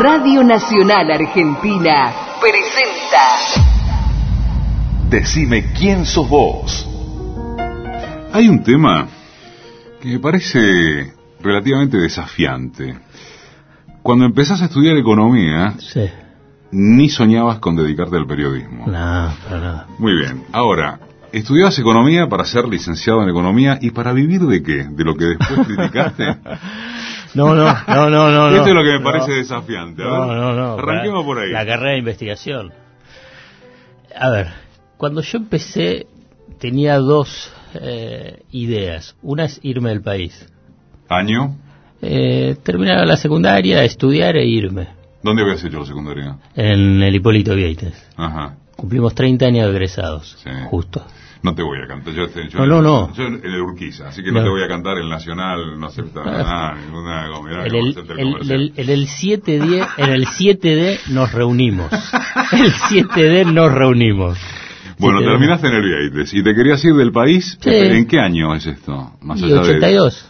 Radio Nacional Argentina presenta Decime quién sos vos. Hay un tema que me parece relativamente desafiante. Cuando empezás a estudiar economía, Sí. ni soñabas con dedicarte al periodismo. No, para nada. Muy bien. Ahora, estudiabas economía para ser licenciado en economía y para vivir de qué? ¿De lo que después criticaste? No, no, no, no, no. Esto no. es lo que me parece desafiante. No, no, no. Arranquemos por ahí. La carrera de investigación. A ver, cuando yo empecé tenía dos eh, ideas. Una es irme del país. ¿Año? Eh, terminar la secundaria, estudiar e irme. ¿Dónde habías hecho la secundaria? En el Hipólito Vieites. Ajá. Cumplimos 30 años de egresados. Sí. Justo. No te voy a cantar. Yo, yo- No, no, no. Yo en el Urquiza, así que no, No. te voy a cantar el Nacional, no acepta nada, ninguna comida. En el, el- el- en el 7D, en el 7D nos reunimos. El 7D nos reunimos. Bueno, 7D. terminaste en el Vieites y te querías ir del país. Sí. ¿En qué año es esto? Más Y allá de 82.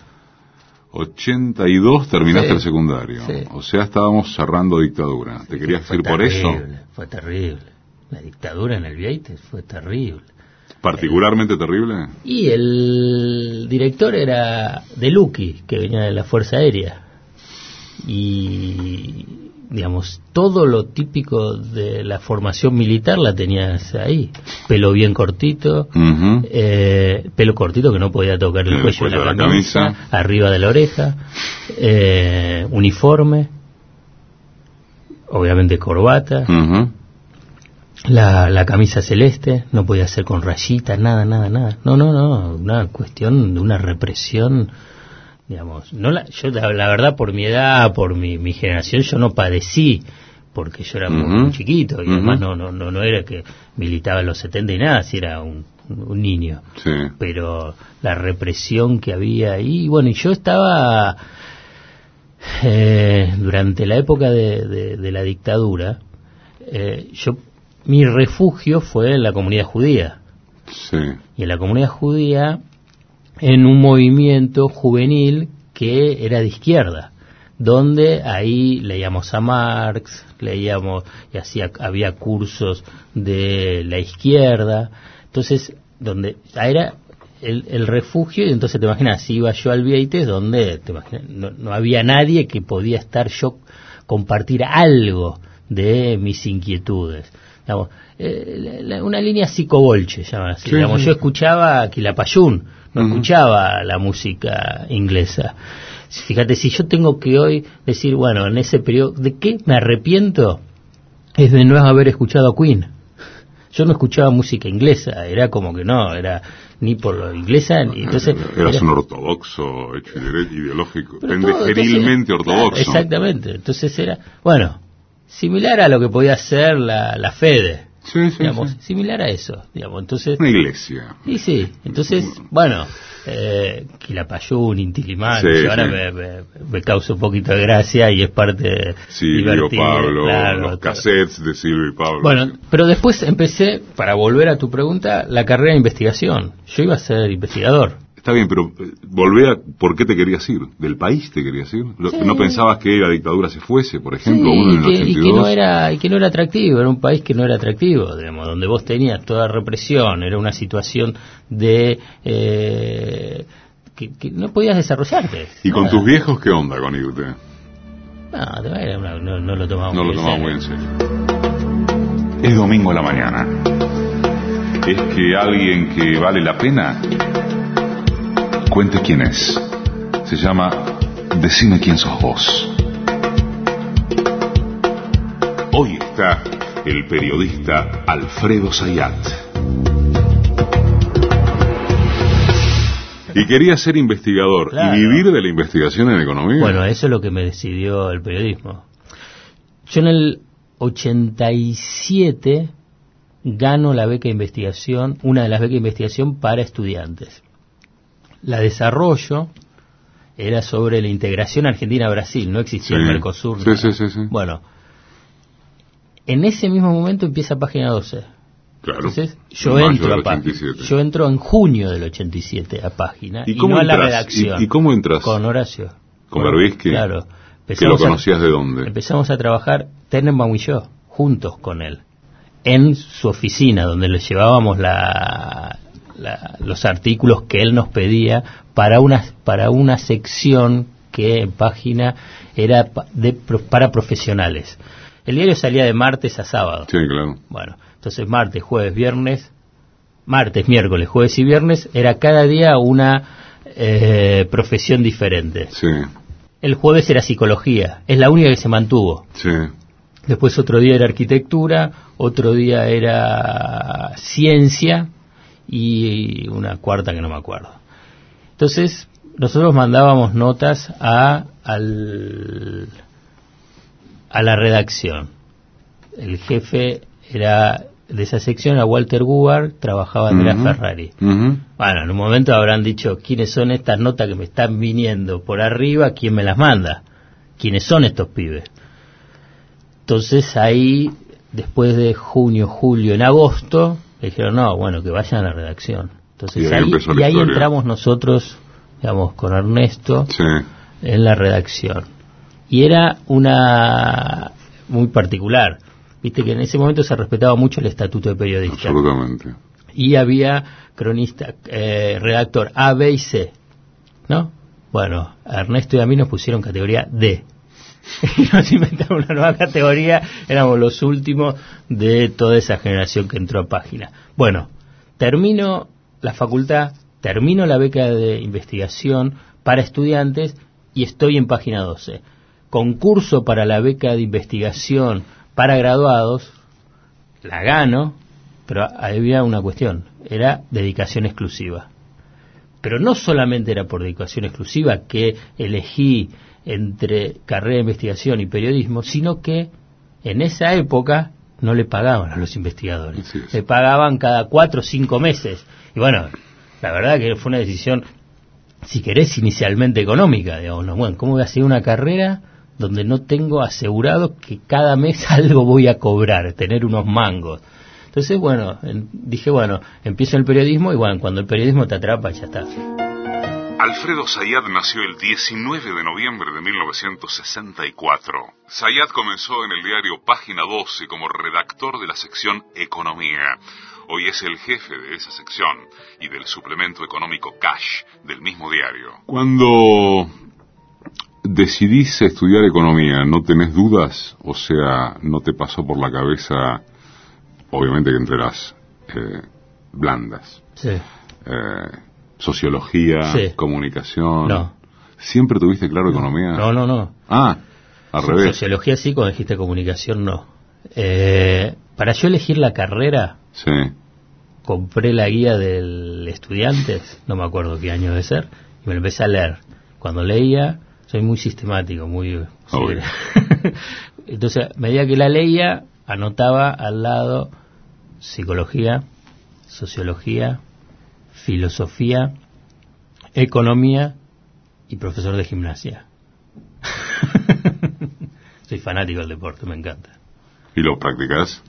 82 terminaste Sí. el secundario. O sea, estábamos cerrando dictadura. ¿Te querías ir por eso? Fue terrible. La dictadura en el Vieites fue terrible. ¿Particularmente terrible? Y el director era de Lucky, que venía de la Fuerza Aérea. Y, digamos, todo lo típico de la formación militar la tenías ahí. Pelo bien cortito, eh, pelo cortito que no podía tocar el El cuello de la de la camisa, camisa. arriba de la oreja, eh, uniforme, obviamente corbata, Ujú. La, la camisa celeste, no podía ser con rayitas, nada, nada, nada. No, no, no, una cuestión de una represión, digamos. No la, yo la, la verdad por mi edad, por mi, mi generación, yo no padecí porque yo era muy, chiquito y además no, no, no, no era que militaba en los 70 y nada, si era un, un niño. Sí. Pero la represión que había ahí, y bueno, y yo estaba eh, durante la época de, de- de la dictadura, eh, yo mi refugio fue en la comunidad judía. Sí. y en la comunidad judía en un movimiento juvenil que era de izquierda donde ahí leíamos a Marx leíamos y hacía había cursos de la izquierda. Entonces donde era el, el refugio y entonces te imaginas iba yo al Vieites donde te imaginas, no, no había nadie que podía estar yo compartir algo de mis inquietudes digamos, eh, la- una línea psicobolche llaman así Sí, digamos sí. yo escuchaba Quilapayún no escuchaba la música inglesa fíjate si yo tengo que hoy decir bueno en ese periodo de qué me arrepiento es de no haber escuchado a Queen yo no escuchaba música inglesa era como que no era ni por lo inglesa ni entonces Eras era- un ortodoxo, hecho ideológico, todo, pendejerilmente entonces, ortodoxo. exactamente. Entonces era, bueno, similar a lo que podía ser la, la Fede, Sí, sí, digamos, sí. similar a eso, digamos. Entonces, Una iglesia. y sí, entonces, bueno, eh, Quilapayún, Intilimán, Sí, ahora sí. me, me- me causa un poquito de gracia y es parte Silvio, divertida, Pablo, claro, los cassettes de Silvio y Pablo. Bueno, pero después empecé, para volver a tu pregunta, la carrera de investigación. Yo iba a ser investigador. Está bien, pero eh, volvé a por qué te querías ir. ¿Del país te querías ir? Sí. ¿No pensabas que la dictadura se fuese, por ejemplo, Sí, uno en y, el que, y 82? que no era y que no era atractivo era un país que no era atractivo digamos donde vos tenías toda represión era una situación de eh, que, que no podías desarrollarte ¿Y con Nada. tus viejos qué onda con irte? no, no, no, no lo tomamos No lo tomamos muy en serio. Es domingo a la mañana. Es que alguien que vale la pena cuente quién es. Se llama Decime quién sos vos. Hoy está el periodista Alfredo Sayat. Y quería ser investigador Claro. y vivir de la investigación en economía. bueno eso es lo que me decidió el periodismo yo en el 87 gano la beca de investigación una de las becas de investigación para estudiantes la desarrollo era sobre la integración Argentina-Brasil, no existía el Sí. Mercosur. Sí, sí. Bueno, en ese mismo momento empieza página 12. Claro. Entonces, yo Mayo entro a página. 87. Yo entro en junio del 87 a página ¿Y y, cómo no a la entras? redacción. ¿Y- y cómo entras? Con Horacio. ¿Con Berbisky? Claro. ¿Que lo Empezamos a- conocías de dónde? Empezamos a trabajar Tenenbaum y yo, juntos con él, en su oficina, donde le llevábamos la- la- los artículos que él nos pedía para una, para una sección que en página era de, para profesionales. El diario salía de martes a sábado. Sí, claro. Bueno, entonces martes, jueves, viernes, martes, miércoles, jueves y viernes, era cada día una eh, profesión diferente. Sí, El jueves era psicología, es la única que se mantuvo. sí. Después otro día era arquitectura, otro día era ciencia y una cuarta que no me acuerdo. Entonces, nosotros mandábamos notas a, al, a la redacción. El jefe era de esa sección, era Walter Gubar, trabajaba Andrea Ujú. Ferrari. Ujú. Bueno, en un momento habrán dicho, ¿quiénes son estas notas que me están viniendo por arriba? ¿Quién me las manda? ¿Quiénes son estos pibes? Entonces ahí, después de junio, julio, en agosto, le dijeron, no, bueno, que vayan a la redacción. Entonces Y ahí y ahí entramos nosotros, digamos, con Ernesto Sí, en la redacción. Y era una muy particular. Viste que en ese momento se respetaba mucho el estatuto de periodista absolutamente. y había cronista, eh, redactor A, B y C, ¿no? Bueno, Ernesto y a mí nos pusieron categoría D. Y nos inventaron una nueva categoría, éramos los últimos de toda esa generación que entró a página. Bueno, termino la facultad, termino la beca de investigación para estudiantes y estoy en página 12. Concurso para la beca de investigación para graduados, la gano, pero había una cuestión, era dedicación exclusiva. Pero no solamente era por dedicación exclusiva que elegí entre carrera de investigación y periodismo, sino que en esa época no le pagaban a los investigadores. Le pagaban cada cuatro o cinco meses. Y bueno, la verdad que fue una decisión, si querés, inicialmente económica. Digamos, ¿no? bueno, ¿cómo voy a hacer una carrera donde no tengo asegurado que cada mes algo voy a cobrar, tener unos mangos? Entonces, bueno, en- dije, bueno, empiezo el periodismo y bueno, cuando el periodismo te atrapa, ya está. Alfredo Zayat nació el 19 de noviembre de 1964. Zayat comenzó en el diario Página 12 como redactor de la sección Economía. Hoy es el jefe de esa sección y del suplemento económico Cash del mismo diario. Cuando decidís estudiar economía, ¿no tenés dudas? O sea, ¿no te pasó por la cabeza, obviamente que entre las eh, blandas? Sí. eh, sociología, Sí. comunicación. No. ¿Siempre tuviste claro economía? No, no, no. Ah, al revés. Sociología sí, cuando dijiste comunicación no. Eh, para yo elegir la carrera, Sí. compré la guía del estudiante, no me acuerdo qué año de ser, y me lo empecé a leer. Cuando leía, soy muy sistemático, muy... Obvio. Entonces, a medida que la leía, anotaba al lado psicología, sociología, filosofía, economía y profesor de gimnasia. soy fanático del deporte, me encanta. ¿Y lo practicás?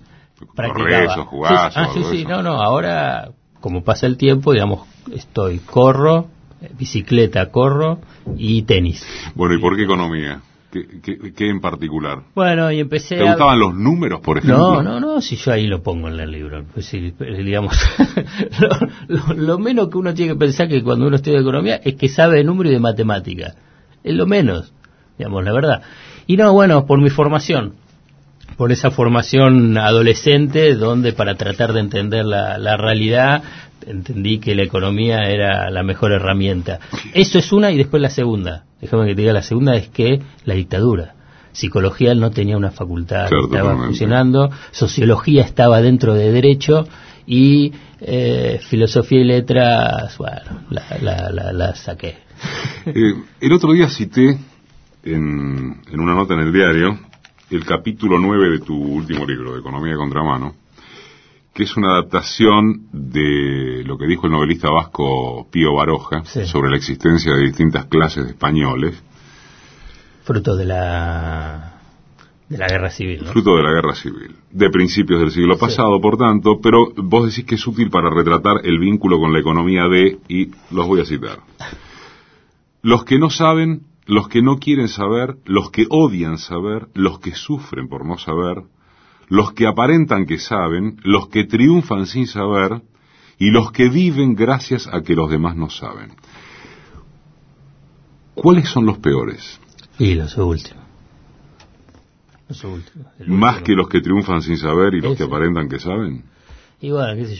Practicaba. ¿Corres o jugás Sí, ah, sí, sí, no, no, ahora, como pasa el tiempo, digamos, estoy, corro, eh, bicicleta, corro y tenis. Bueno, ¿y por qué economía? ¿Qué, qué- qué en particular? Bueno, y empecé ¿Te a... gustaban los números, por ejemplo? No, no, no, si yo ahí lo pongo en el libro. Pues sí, eh, digamos, lo, lo- lo menos que uno tiene que pensar que cuando uno estudia economía es que sabe de número y de matemática. Es lo menos, digamos, la verdad. Y no, bueno, por mi formación, por esa formación adolescente donde para tratar de entender la, la realidad entendí que la economía era la mejor herramienta. Eso es una y después la segunda. Déjame que te diga, la segunda es que la dictadura. Psicología no tenía una facultad, Claro, estaba totalmente. funcionando, sociología estaba dentro de derecho y eh, filosofía y letras, bueno, la, la, la, la saqué. Eh, el otro día cité en, en una nota en el diario el capítulo 9 de tu último libro, de Economía de Contramano, que es una adaptación de lo que dijo el novelista vasco Pío Baroja Sí. sobre la existencia de distintas clases de españoles, Fruto de la, de la guerra civil, ¿no? fruto de la guerra civil, de principios del siglo pasado, por tanto, pero vos decís que es útil para retratar el vínculo con la economía de, y los voy a citar. Los que no saben los que no quieren saber, los que odian saber, los que sufren por no saber, los que aparentan que saben, los que triunfan sin saber, y los que viven gracias a que los demás no saben. ¿Cuáles son los peores? Y los últimos. Los últimos. ¿Más que los que triunfan sin saber y los que aparentan que saben?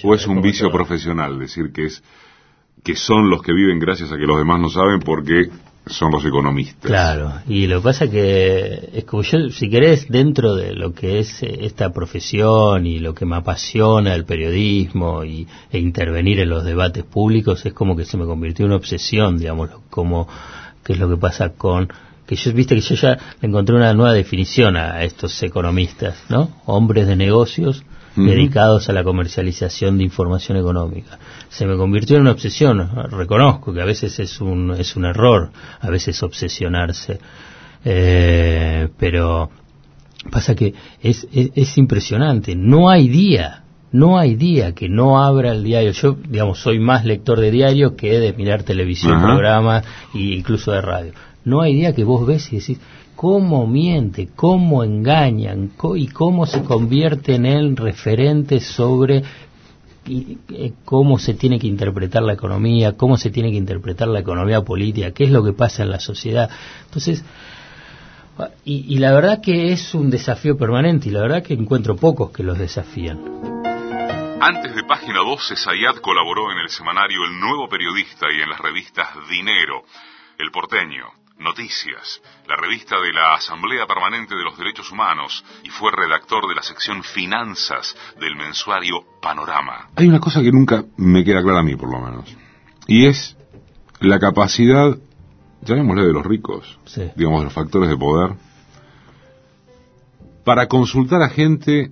¿O es un vicio profesional decir que es que son los que viven gracias a que los demás no saben porque son los economistas. Claro, y lo que pasa que es como yo, si querés, dentro de lo que es eh, esta profesión y lo que me apasiona el periodismo y, e intervenir en los debates públicos, es como que se me convirtió en una obsesión, digamos, como qué es lo que pasa con que yo viste que yo ya encontré una nueva definición a estos economistas, ¿no? Hombres de negocios dedicados a la comercialización de información económica. Se me convirtió en una obsesión, reconozco que a veces es un, es un error, a veces obsesionarse, eh, pero pasa que es, es, impresionante, no hay día, no hay día que no abra el diario. Yo, digamos, soy más lector de diario que de mirar televisión, programas e incluso de radio. No hay día que vos ves y decís, cómo miente, cómo engañan y cómo se convierten en referentes sobre eh, cómo se tiene que interpretar la economía, cómo se tiene que interpretar la economía política, qué es lo que pasa en la sociedad. Entonces, y, la verdad que es un desafío permanente y la verdad que encuentro pocos que los desafían. Antes de Página 12, Sayat colaboró en el semanario El Nuevo Periodista y en las revistas Dinero, El Porteño, Noticias, la revista de la Asamblea Permanente de los Derechos Humanos, y fue redactor de la sección Finanzas del mensuario Panorama. Hay una cosa que nunca me queda clara a mí, por lo menos, y es la capacidad, llamémosle de los ricos, digamos, de los factores de poder, para consultar a gente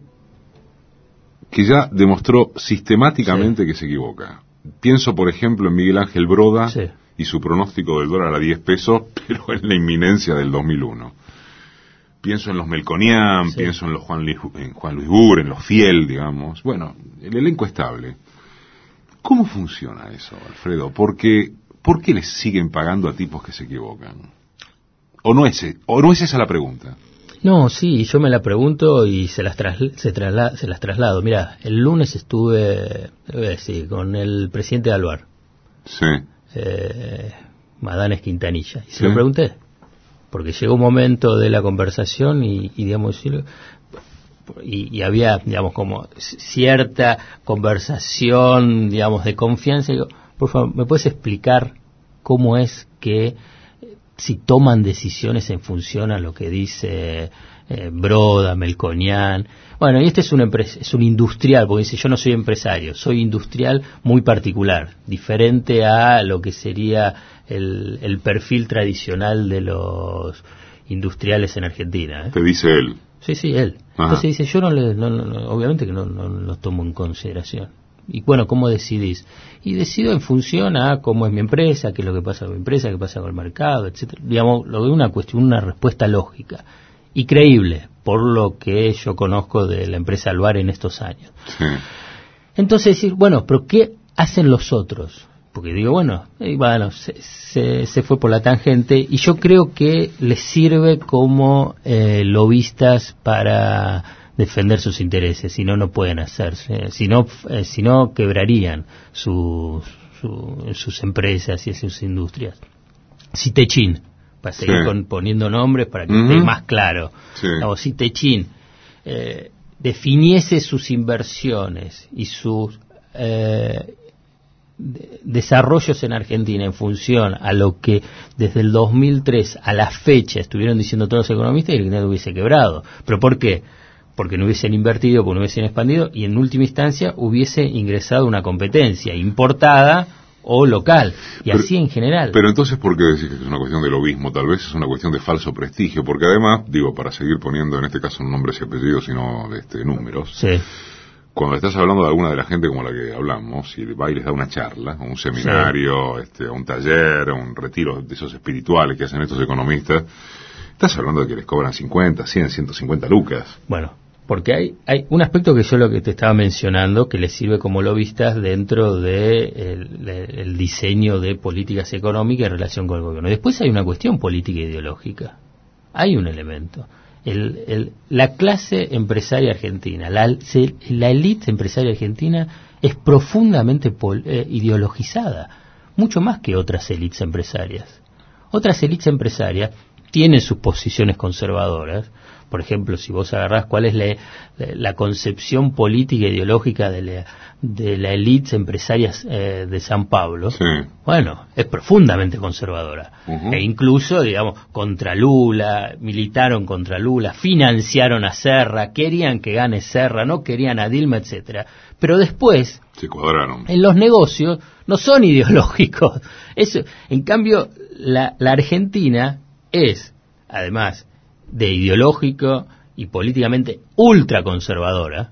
que ya demostró sistemáticamente que se equivoca. Pienso, por ejemplo, en Miguel Ángel Broda, y su pronóstico del dólar a 10 pesos, pero en la inminencia del 2001. Pienso en los Melconian, pienso en los Juan Luis, en Juan Luis Bur, en los Fiel, digamos. Bueno, el elenco estable. ¿Cómo funciona eso, Alfredo? Porque, ¿Por qué les siguen pagando a tipos que se equivocan? ¿O no es, o no es esa la pregunta? No, sí, yo me la pregunto y se las, se, se las traslado. Mira, el lunes estuve, con el presidente de Alvar. Sí eh, Madanes Quintanilla. Y se lo pregunté, porque llegó un momento de la conversación y, digamos, y, había, digamos, como cierta conversación, digamos, de confianza. Y digo, por favor, ¿me puedes explicar cómo es que si toman decisiones en función a lo que dice eh, Broda, Melconian. Bueno, y este es un, es un industrial, porque dice, yo no soy empresario, soy industrial muy particular, diferente a lo que sería el, el perfil tradicional de los industriales en Argentina. ¿eh? Te dice él. Sí, sí, él. Entonces dice, yo no, le, no, obviamente que no, no lo tomo en consideración. Y bueno, ¿cómo decidís? Y decido en función a cómo es mi empresa, qué es lo que pasa con mi empresa, qué pasa con el mercado, etcétera. Digamos, lo veo una cuestión, una respuesta lógica y creíble, por lo que yo conozco de la empresa Alvar en estos años. Entonces decir, bueno, pero ¿qué hacen los otros? Porque digo, bueno, bueno se, se, fue por la tangente y yo creo que les sirve como eh, lobistas para defender sus intereses, si no, no pueden hacerse, si no, eh, si no quebrarían sus, sus empresas y sus industrias. Citechín, para seguir poniendo nombres para que esté más claro. si Techín eh, definiese sus inversiones y sus eh, desarrollos en Argentina en función a lo que desde el 2003 a la fecha estuvieron diciendo todos los economistas y el no hubiese quebrado. ¿Pero por qué? Porque no hubiesen invertido, porque no hubiesen expandido y en última instancia hubiese ingresado una competencia importada o local, y así en general. Pero entonces, ¿por qué decís que es una cuestión de lobismo? Tal vez es una cuestión de falso prestigio, porque además, digo, para seguir poniendo en este caso no nombres y apellidos, sino este, números, sí. cuando estás hablando de alguna de la gente como la que hablamos, y va y les da una charla, un seminario, este, un taller, un retiro de esos espirituales que hacen estos economistas, estás hablando de que les cobran 50, 100, 150 lucas. Bueno, Porque hay, hay un aspecto que yo lo que te estaba mencionando que le sirve como lobistas dentro de el, diseño de políticas económicas en relación con el gobierno. Después hay una cuestión política e ideológica. Hay un elemento. El, la clase empresaria argentina, la, la élite empresaria argentina es profundamente eh, ideologizada, mucho más que otras élites empresarias. Otras élites empresarias tienen sus posiciones conservadoras, por ejemplo, si vos agarrás cuál es la, concepción política e ideológica de la, de la élite empresaria eh, de San Pablo, bueno, es profundamente conservadora. E incluso, digamos, contra Lula, militaron contra Lula, financiaron a Serra, querían que gane Serra, no querían a Dilma, etcétera. Pero después, se cuadraron. En los negocios no son ideológicos. Eso, en cambio, la, la Argentina es, además, de ideológico y políticamente ultraconservadora,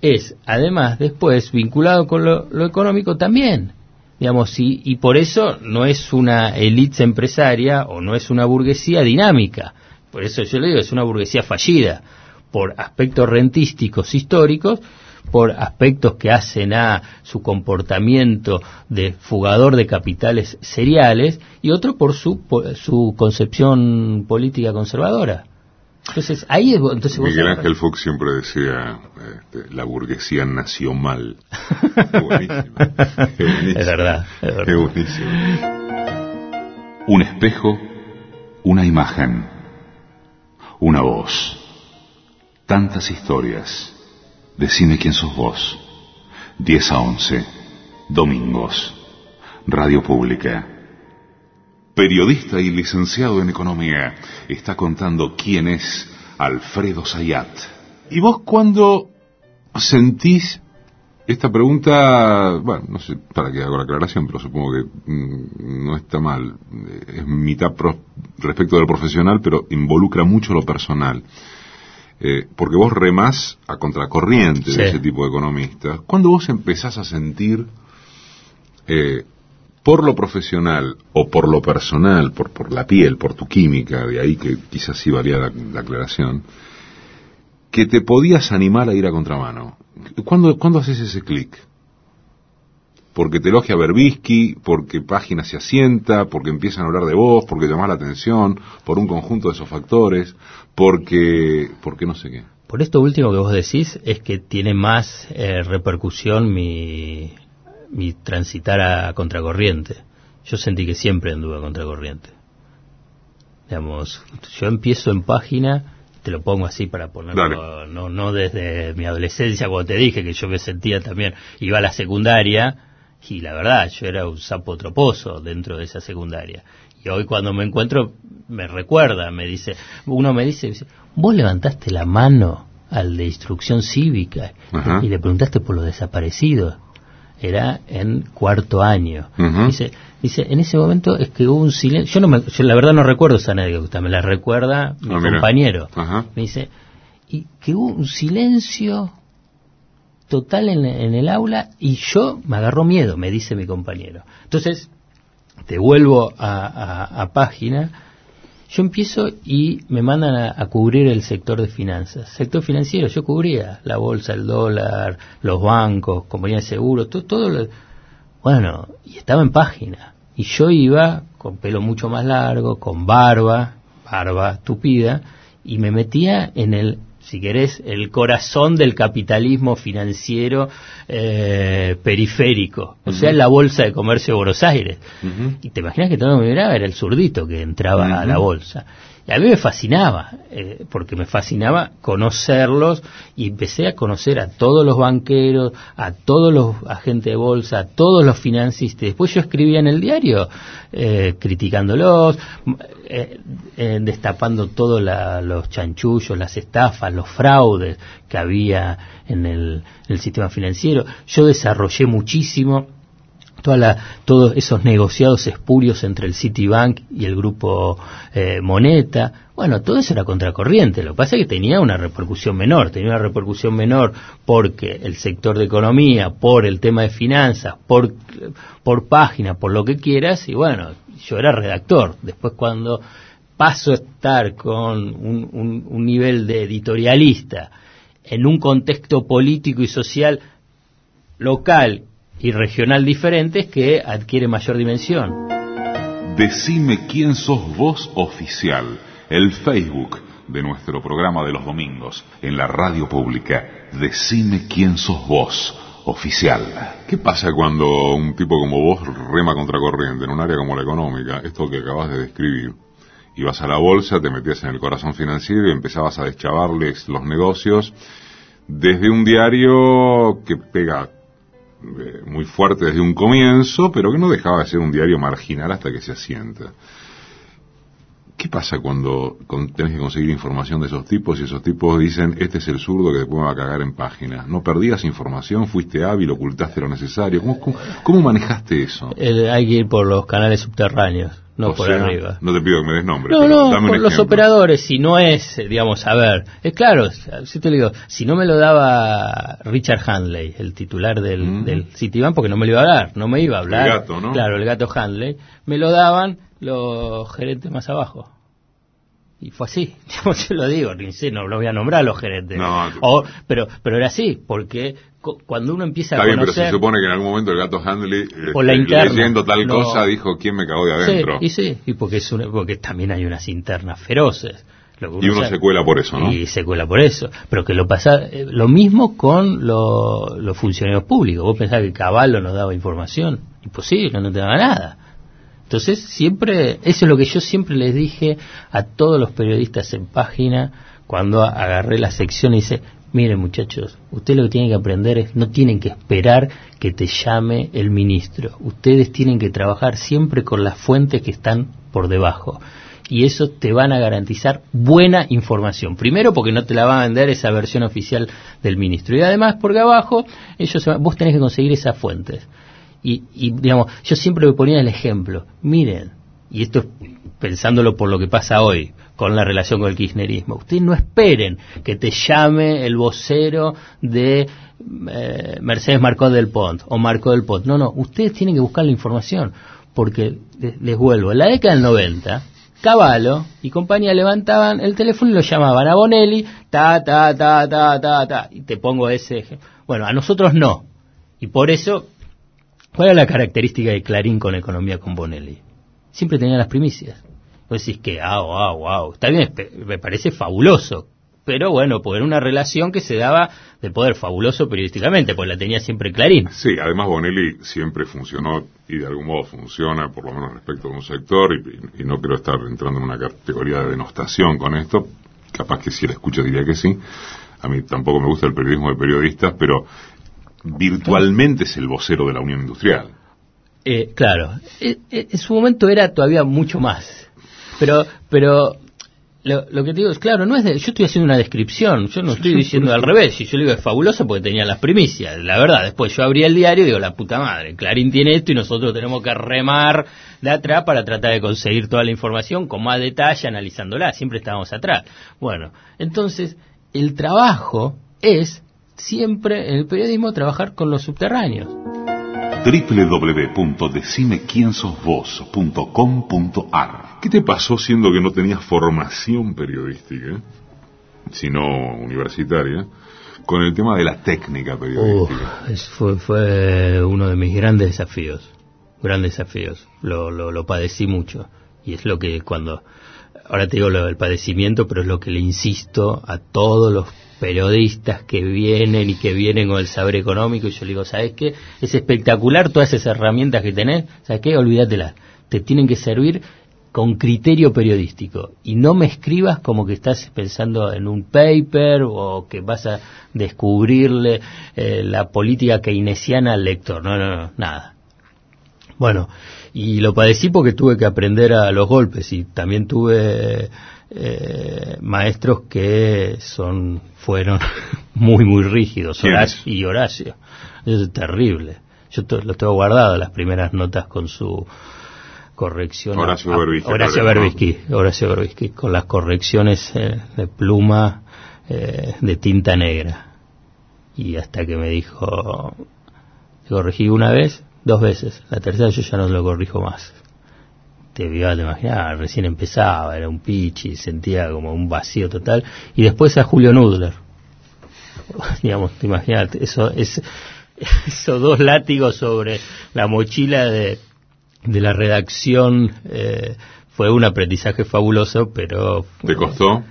es además después vinculado con lo, económico también. Digamos, y, y por eso no es una élite empresaria o no es una burguesía dinámica. Por eso yo le digo, es una burguesía fallida por aspectos rentísticos históricos, por aspectos que hacen a su comportamiento de fugador de capitales seriales y otro por su, su concepción política conservadora. Entonces, ahí es, entonces Miguel Ángel Fox siempre decía, este, la burguesía nació mal. Qué buenísimo. Es verdad. Qué buenísimo. Un espejo, una imagen, una voz. Tantas historias. Decime quién sos vos. 10 a 11. Domingos. Radio Pública periodista y licenciado en economía, está contando quién es Alfredo Sayat. ¿Y vos cuando sentís esta pregunta, bueno, no sé para qué hago la aclaración, pero supongo que mm, no está mal, es mitad respecto de lo profesional, pero involucra mucho lo personal. Eh, porque vos remás a contracorriente de ese tipo de economistas. ¿Cuándo vos empezás a sentir eh, por lo profesional o por lo personal, por, por la piel, por tu química, de ahí que quizás sí valía la, aclaración, que te podías animar a ir a contramano. ¿Cuándo, ¿cuándo haces ese clic? Porque te elogia Berbisky, porque página se asienta, porque empiezan a hablar de vos, porque llamas la atención, por un conjunto de esos factores, porque, porque no sé qué. Por esto último que vos decís es que tiene más eh, repercusión mi, mi transitar a contracorriente. Yo sentí que siempre anduve a contracorriente. Digamos, yo empiezo en página, te lo pongo así para ponerlo, no, no desde mi adolescencia, cuando te dije que yo me sentía también, iba a la secundaria, y la verdad, yo era un sapo troposo dentro de esa secundaria. Y hoy cuando me encuentro, me recuerda, me dice, uno me dice, vos levantaste la mano al de instrucción cívica y le preguntaste por los desaparecidos era en cuarto año. Dice, dice, en ese momento es que hubo un silencio, yo no me, la verdad no recuerdo esa anécdota, me la recuerda mi ah, compañero. Me dice, y que hubo un silencio total en, el aula y yo me agarró miedo, me dice mi compañero. Entonces, te vuelvo a página yo empiezo y me mandan a, cubrir el sector de finanzas. Sector financiero, yo cubría la bolsa, el dólar, los bancos, compañías de seguro, todo, todo lo, bueno, y estaba en página. Y yo iba con pelo mucho más largo, con barba, barba tupida, y me metía en el si querés, el corazón del capitalismo financiero eh, periférico, o sea, la bolsa de comercio de Buenos Aires. Y te imaginas que todo lo que miraba era el zurdito que entraba a la bolsa. A mí me fascinaba, eh, porque me fascinaba conocerlos y empecé a conocer a todos los banqueros, a todos los agentes de bolsa, a todos los financistas. Después yo escribía en el diario eh, criticándolos, eh, destapando todos los chanchullos, las estafas, los fraudes que había en el sistema financiero. Yo desarrollé muchísimo todos esos negociados espurios entre el Citibank y el grupo eh, Moneta. Bueno, todo eso era contracorriente. Lo que pasa es que tenía una repercusión menor. Tenía una repercusión menor porque el sector de economía, por el tema de finanzas, por, por página, por lo que quieras. Y bueno, yo era redactor. Después cuando paso a estar con un, un nivel de editorialista en un contexto político y social local y regional diferentes que adquiere mayor dimensión. Decime quién sos vos oficial, el Facebook de nuestro programa de los domingos en la radio pública. Decime quién sos vos oficial. ¿Qué pasa cuando un tipo como vos rema contracorriente en un área como la económica, esto que acabas de describir? Ibas a la bolsa, te metías en el corazón financiero y empezabas a deschavarles los negocios desde un diario que pega eh, muy fuerte desde un comienzo, pero que no dejaba de ser un diario marginal hasta que se asienta. ¿Qué pasa cuando tenés que conseguir información de esos tipos y esos tipos dicen, este es el zurdo que después me va a cagar en páginas? ¿No perdías información? ¿Fuiste hábil? ¿Ocultaste lo necesario? ¿Cómo, manejaste eso? hay que ir por los canales subterráneos, no por arriba. No te pido que me des nombre. No, no, por los operadores, si no es, digamos, a ver, es claro, si te digo, si no me lo daba Richard Handley, el titular del, mm. del Citibank, porque no me lo iba a dar, no me iba a hablar. El gato, ¿no? Claro, el gato Handley, me lo daban los gerentes más abajo. Y fue así, yo lo digo, no lo voy a nombrar a los gerentes. No, pero, pero era así, porque cuando uno empieza a conocer... bien, pero se supone que en algún momento el gato Handley, por la leyendo tal cosa, dijo quién me cagó de adentro. Sí, y sí, y porque, es porque también hay unas internas feroces. y uno se cuela por eso, ¿no? Y se cuela por eso. Pero que lo pasa, eh, lo mismo con los funcionarios públicos. Vos pensás que Caballo nos daba información. Imposible, no te daba nada. Entonces, siempre, eso es lo que yo siempre les dije a todos los periodistas en página cuando agarré la sección y dice, miren muchachos, ustedes lo que tienen que aprender es, no tienen que esperar que te llame el ministro, ustedes tienen que trabajar siempre con las fuentes que están por debajo. Y eso te van a garantizar buena información. Primero porque no te la va a vender esa versión oficial del ministro. Y además porque abajo ellos, vos tenés que conseguir esas fuentes. Y, y, digamos, yo siempre me ponía el ejemplo, miren, y esto pensándolo por lo que pasa hoy con la relación con el kirchnerismo, ustedes no esperen que te llame el vocero de eh, Mercedes Marcó del Pont o Marcó del Pont, no, no, ustedes tienen que buscar la información, porque les, vuelvo, en la década del 90, Caballo y compañía levantaban el teléfono y lo llamaban a Bonelli, ta, ta, ta, ta, ta, ta, y te pongo ese ejemplo. Bueno, a nosotros no. Y por eso ¿Cuál era la característica de Clarín con Economía con Bonelli? Siempre tenía las primicias. Vos decís que, ah, wow, wow, está bien, me parece fabuloso, pero bueno, pues era una relación que se daba de poder fabuloso periodísticamente, pues la tenía siempre Clarín. Sí, además Bonelli siempre funcionó y de algún modo funciona, por lo menos respecto a un sector, y, no quiero estar entrando en una categoría de denostación con esto, capaz que si la escucho diría que sí. A mí tampoco me gusta el periodismo de periodistas, pero virtualmente es el vocero de la Unión Industrial. Eh, claro, eh, eh, en su momento era todavía mucho más. Pero, pero lo, que te digo es, claro, no es de, yo estoy haciendo una descripción, yo no estoy diciendo al revés, y yo digo es fabuloso porque tenía las primicias, la verdad, después yo abría el diario y digo, la puta madre, Clarín tiene esto y nosotros tenemos que remar de atrás para tratar de conseguir toda la información con más detalle, analizándola, siempre estábamos atrás. Bueno, entonces, el trabajo es siempre en el periodismo trabajar con los subterráneos www.decimequiensosvos.com.ar ¿Qué te pasó siendo que no tenías formación periodística, sino universitaria, con el tema de la técnica periodística? fue, fue, uno de mis grandes desafíos, grandes desafíos. Lo, lo, lo padecí mucho. Y es lo que cuando, ahora te digo lo del padecimiento, pero es lo que le insisto a todos los periodistas que vienen y que vienen con el saber económico y yo le digo, ¿sabes qué? Es espectacular todas esas herramientas que tenés, ¿sabes qué? Olvídatelas, te tienen que servir con criterio periodístico y no me escribas como que estás pensando en un paper o que vas a descubrirle eh, la política keynesiana al lector, no, no, no, nada. Bueno, y lo padecí porque tuve que aprender a los golpes y también tuve eh, maestros que son fueron muy muy rígidos Horacio y Horacio. Es terrible. Yo lo tengo guardado las primeras notas con su corrección. Horacio Berbisky Horacio Berbisky, Horacio Berbisky con las correcciones eh, de pluma eh, de tinta negra. Y hasta que me dijo corregí una vez dos veces. La tercera yo ya no lo corrijo más te te imaginar, recién empezaba, era un pitch y sentía como un vacío total. Y después a Julio Nudler. digamos, imagínate, eso es esos dos látigos sobre la mochila de, de la redacción eh, fue un aprendizaje fabuloso, pero... ¿Te costó?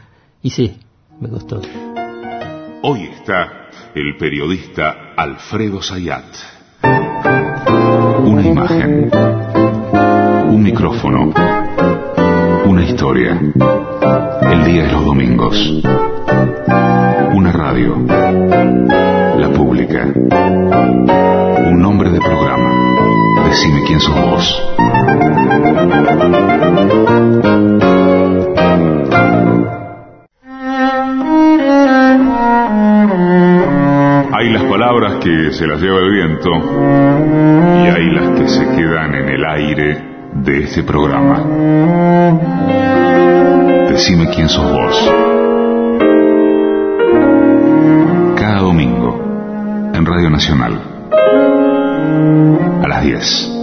Y sí, me costó. Hoy está el periodista Alfredo Sayat. Una imagen, un micrófono, una historia. El día de los domingos. Una radio. La pública. Un nombre de programa. Decime quién sos vos. Hay las palabras que se las lleva el viento y hay las que se quedan en el aire de este programa. Decime quién sos vos. Cada domingo en Radio Nacional a las 10.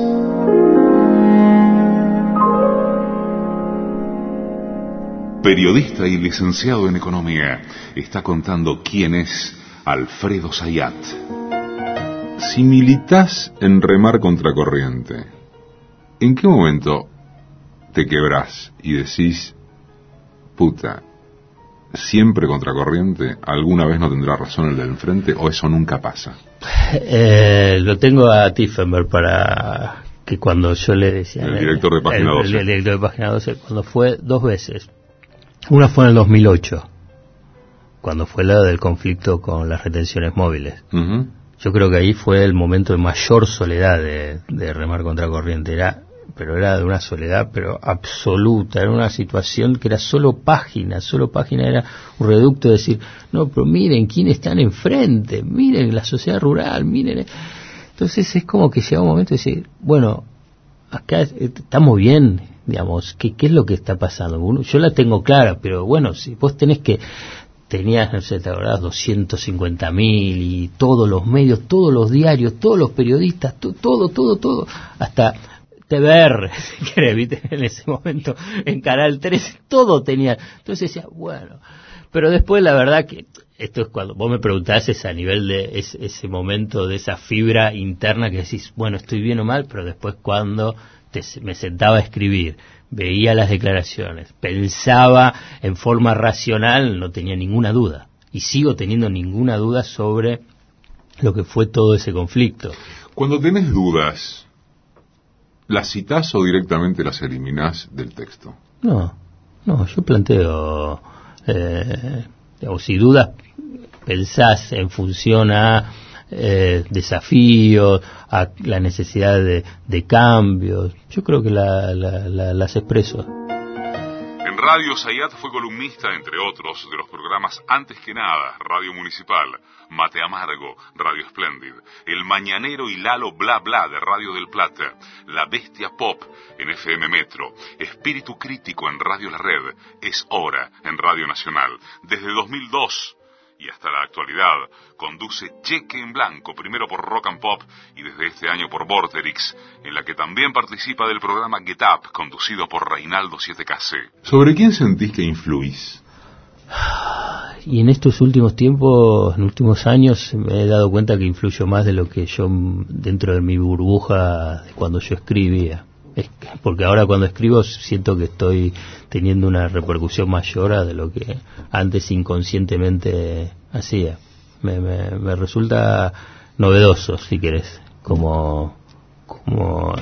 Periodista y licenciado en economía, está contando quién es Alfredo Sayat. Si militas en remar contracorriente, ¿en qué momento te quebrás y decís, puta, siempre contracorriente, alguna vez no tendrá razón el del enfrente o eso nunca pasa? Eh, lo tengo a Tiffenberg para que cuando yo le decía... El director de Página el- 12. El, director de Página 12, cuando fue dos veces. Una fue en el 2008, cuando fue la del conflicto con las retenciones móviles. Ujú. Yo creo que ahí fue el momento de mayor soledad de, de remar contra corriente. Era, pero era de una soledad, pero absoluta. Era una situación que era solo página, solo página era un reducto de decir, no, pero miren quién están enfrente, miren la sociedad rural, miren. Entonces es como que llega un momento de decir, bueno, acá eh, estamos bien, digamos, ¿qué, qué es lo que está pasando? Uno- Yo la tengo clara, pero bueno, si vos tenés que, tenías, no sé, te acordás, 250 mil y todos los medios, todos los diarios, todos los periodistas, to- todo, todo, todo, hasta TVR, si en ese momento, en Canal 3, todo tenía. Entonces decía, bueno, pero después la verdad que esto es cuando vos me preguntás a nivel de es- ese momento de esa fibra interna que decís, bueno, estoy bien o mal, pero después cuando te- me sentaba a escribir, veía las declaraciones, pensaba en forma racional, no tenía ninguna duda. Y sigo teniendo ninguna duda sobre lo que fue todo ese conflicto. Cuando tenés dudas, ¿las citás o directamente las eliminás del texto? No, no, yo planteo, eh, digamos, si dudas, pensás en función a eh, desafíos, a la necesidad de, de cambios, yo creo que la- las expreso. Radio Sayat fue columnista, entre otros, de los programas Antes que Nada, Radio Municipal, Mate Amargo, Radio Splendid, El Mañanero y Lalo Bla Bla de Radio del Plata, La Bestia Pop en FM Metro, Espíritu Crítico en Radio La Red, Es Hora en Radio Nacional. Desde 2002 y hasta la actualidad conduce Cheque en Blanco, primero por Rock and Pop y desde este año por Vorterix, en la que también participa del programa Get Up, conducido por Reinaldo 7KC. ¿Sobre quién sentís que influís? Y en estos últimos tiempos, en últimos años, me he dado cuenta que influyo más de lo que yo dentro de mi burbuja de cuando yo escribía. Porque ahora cuando escribo siento que estoy teniendo una repercusión mayor a de lo que antes inconscientemente hacía. Me, me, me resulta novedoso, si querés, como, como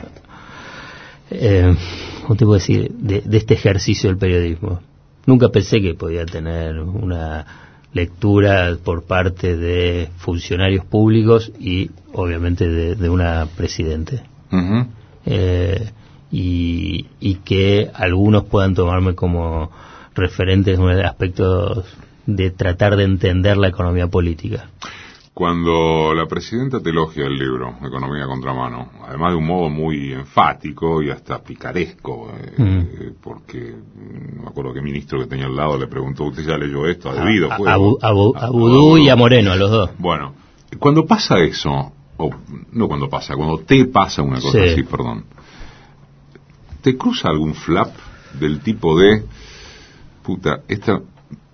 eh, ¿cómo te puedo decir? De, de este ejercicio del periodismo. Nunca pensé que podía tener una lectura por parte de funcionarios públicos y obviamente de, de una presidente. Eh, y, y que algunos puedan tomarme como referentes en aspectos de tratar de entender la economía política. Cuando la presidenta te elogia el libro, Economía Contramano, además de un modo muy enfático y hasta picaresco, eh, Mm. eh, porque no me acuerdo qué ministro que tenía al lado le preguntó, ¿usted ya leyó esto? ¿Ha debido? a, a, Vudú y a Moreno, a los dos. Bueno, cuando pasa eso, o no cuando pasa, cuando te pasa una cosa Sí. así, perdón, ¿te cruza algún flap del tipo de, puta, esta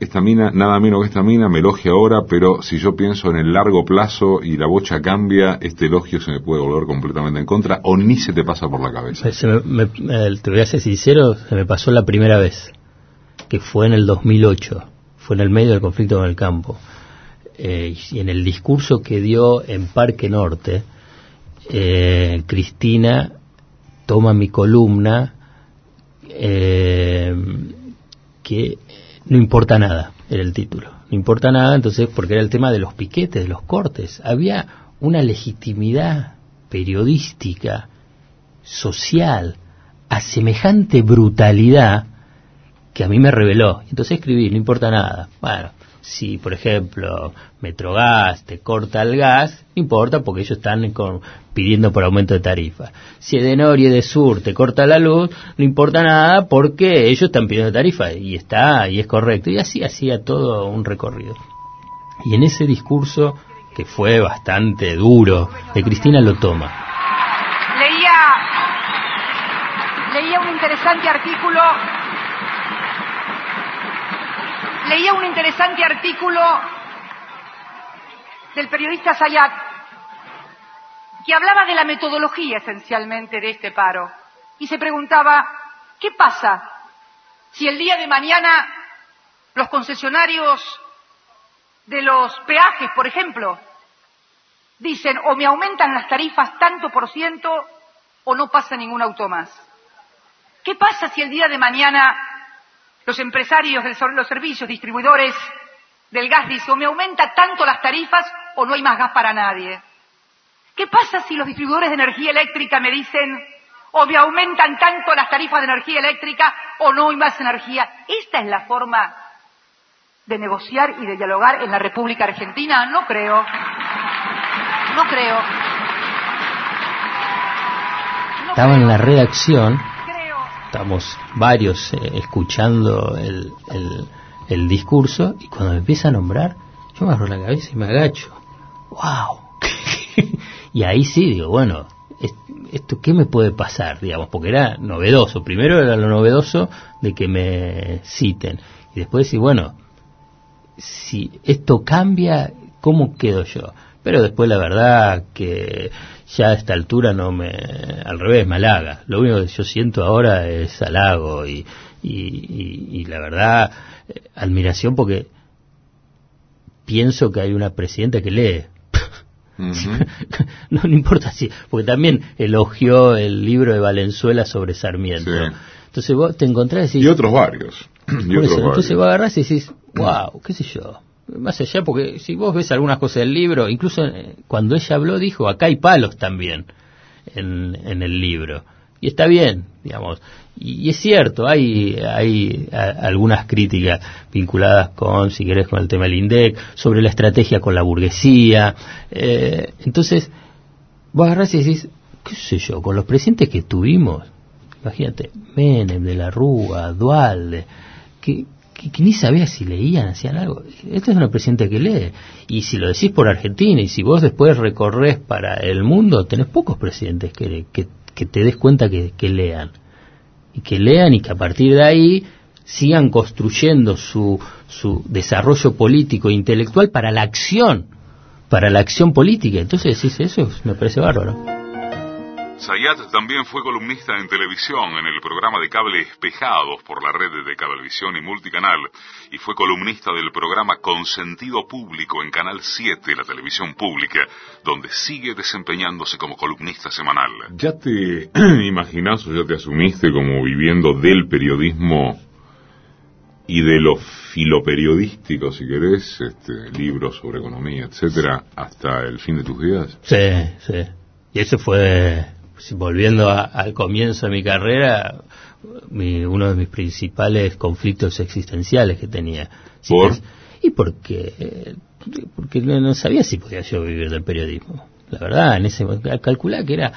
esta mina, nada menos que esta mina, me elogia ahora, pero si yo pienso en el largo plazo y la bocha cambia, este elogio se me puede volver completamente en contra o ni se te pasa por la cabeza. te voy a ser sincero, se me pasó la primera vez, que fue en el 2008, fue en el medio del conflicto con el campo. Eh, y en el discurso que dio en Parque Norte, eh, Cristina toma mi columna eh, que no importa nada, era el título. No importa nada, entonces, porque era el tema de los piquetes, de los cortes. Había una legitimidad periodística, social, a semejante brutalidad que a mí me reveló. Entonces escribí, no importa nada. Bueno, si, por ejemplo, Metrogas te corta el gas, no importa porque ellos están pidiendo por aumento de tarifa. Si Edenor y Sur te corta la luz, no importa nada porque ellos están pidiendo tarifa y está, y es correcto. Y así hacía todo un recorrido. Y en ese discurso, que fue bastante duro, de Cristina lo toma. Leía, leía un interesante artículo leía un interesante artículo del periodista Sayat que hablaba de la metodología esencialmente de este paro y se preguntaba, ¿qué pasa si el día de mañana los concesionarios de los peajes, por ejemplo, dicen o me aumentan las tarifas tanto por ciento o no pasa ningún auto más? ¿Qué pasa si el día de mañana los empresarios de los servicios, distribuidores del gas dicen, o me aumenta tanto las tarifas o no hay más gas para nadie. ¿Qué pasa si los distribuidores de energía eléctrica me dicen, o me aumentan tanto las tarifas de energía eléctrica o no hay más energía? ¿Esta es la forma de negociar y de dialogar en la República Argentina? No creo. No creo. Estaba en la redacción estamos varios eh, escuchando el, el, discurso y cuando me empieza a nombrar, yo me agarro la cabeza y me agacho. ¡Wow! y ahí sí digo, bueno, ¿esto qué me puede pasar? digamos Porque era novedoso. Primero era lo novedoso de que me citen. Y después decir, bueno, si esto cambia, ¿cómo quedo yo? Pero después la verdad que ya a esta altura no me, al revés, me halaga. Lo único que yo siento ahora es halago y, y, la verdad, eh, admiración porque pienso que hay una presidenta que lee. no, no importa si, porque también elogió el libro de Valenzuela sobre Sarmiento. Entonces vos te encontrás y Y otros varios. Y otros Entonces vos agarrás y decís, wow, qué sé yo más allá, porque si vos ves algunas cosas del libro, incluso eh, cuando ella habló dijo, acá hay palos también en, en el libro. Y está bien, digamos. Y, es cierto, hay, hay algunas críticas vinculadas con, si querés, con el tema del INDEC, sobre la estrategia con la burguesía. Eh, entonces, vos agarrás y decís, qué sé yo, con los presidentes que tuvimos, imagínate, Menem, de la Rúa, Dualde, que, que, ni sabía si leían, hacían algo. Este es una presidenta que lee. Y si lo decís por Argentina y si vos después recorres para el mundo, tenés pocos presidentes que, que, te des cuenta que, que, lean. Y que lean y que a partir de ahí sigan construyendo su, su desarrollo político e intelectual para la acción, para la acción política. Entonces decís, eso me parece bárbaro. Sayat también fue columnista en televisión en el programa de cable Espejados por la red de Cablevisión y Multicanal y fue columnista del programa Consentido Público en Canal 7, la televisión pública, donde sigue desempeñándose como columnista semanal. ¿Ya te imaginas o ya te asumiste como viviendo del periodismo y de lo filoperiodístico, si querés, este, libros sobre economía, etcétera, hasta el fin de tus días? Sí, sí. Y eso fue volviendo al comienzo de mi carrera, uno de mis principales conflictos existenciales que tenía. y porque, porque no sabía si podía yo vivir del periodismo. La verdad, en ese calculaba que era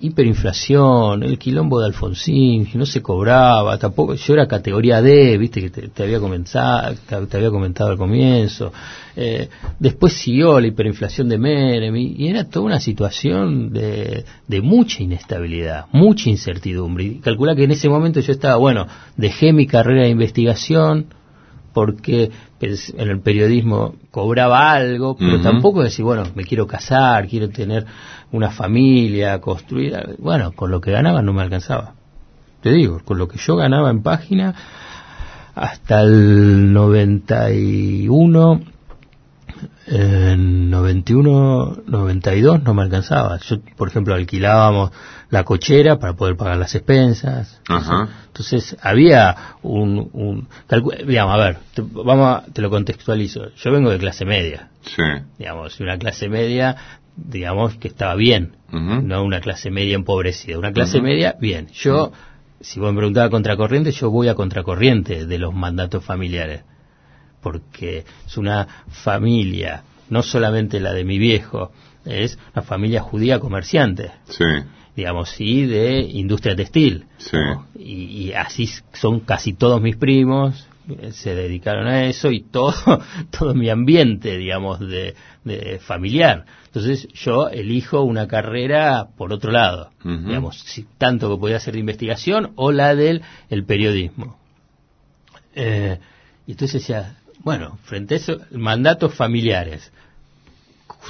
hiperinflación, el quilombo de Alfonsín, que no se cobraba, tampoco, yo era categoría D, viste que te, había comentado, te, había comentado al comienzo, eh, después siguió la hiperinflación de Menem y, era toda una situación de, de, mucha inestabilidad, mucha incertidumbre. Y calcula que en ese momento yo estaba, bueno, dejé mi carrera de investigación porque en el periodismo cobraba algo, pero tampoco decir, bueno, me quiero casar, quiero tener una familia, construir... Bueno, con lo que ganaba no me alcanzaba. Te digo, con lo que yo ganaba en página, hasta el 91, en 91, 92 no me alcanzaba. Yo, por ejemplo, alquilábamos la cochera para poder pagar las expensas. Ajá. Entonces había un, un digamos, a ver, te, vamos a- te lo contextualizo. Yo vengo de clase media, Sí. digamos, una clase media, digamos que estaba bien, no una clase media empobrecida, una clase media bien. Yo, si vos me preguntabas contracorriente, yo voy a contracorriente de los mandatos familiares, porque es una familia, no solamente la de mi viejo, es una familia judía comerciante Sí. digamos, sí, de industria textil. Sí. Y, y así son casi todos mis primos, eh, se dedicaron a eso y todo, todo mi ambiente, digamos, de, de familiar. Entonces yo elijo una carrera por otro lado, digamos, si, tanto que podía hacer de investigación o la del el periodismo. Eh, y entonces decía, bueno, frente a eso, mandatos familiares,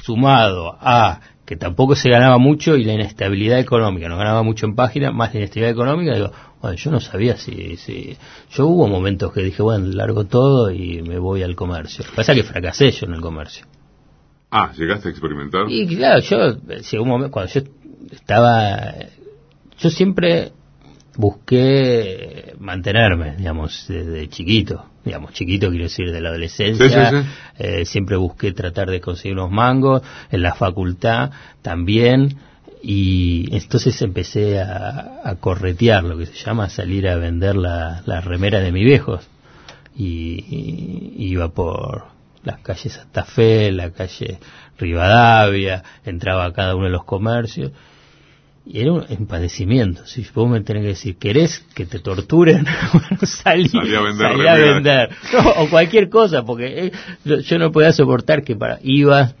sumado a que tampoco se ganaba mucho y la inestabilidad económica, no ganaba mucho en página, más la inestabilidad económica, digo, bueno, yo no sabía si, si, yo hubo momentos que dije, bueno, largo todo y me voy al comercio. Pasa que fracasé yo en el comercio. Ah, ¿llegaste a experimentar? Y claro, yo, un momento, cuando yo estaba, yo siempre busqué mantenerme, digamos, desde chiquito, digamos, chiquito quiero decir, de la adolescencia, Sí, sí, sí. eh, siempre busqué tratar de conseguir unos mangos, en la facultad también, y entonces empecé a, a corretear, lo que se llama salir a vender la, la remera de mis viejos, y, y iba por las calles Santa Fe, la calle Rivadavia, entraba a cada uno de los comercios, y era un, un padecimiento. Si vos me tenés que decir, ¿querés que te torturen? bueno, salí, Salí a vender salí a vender. No, o cualquier cosa, porque eh, yo, yo no podía soportar que para ibas,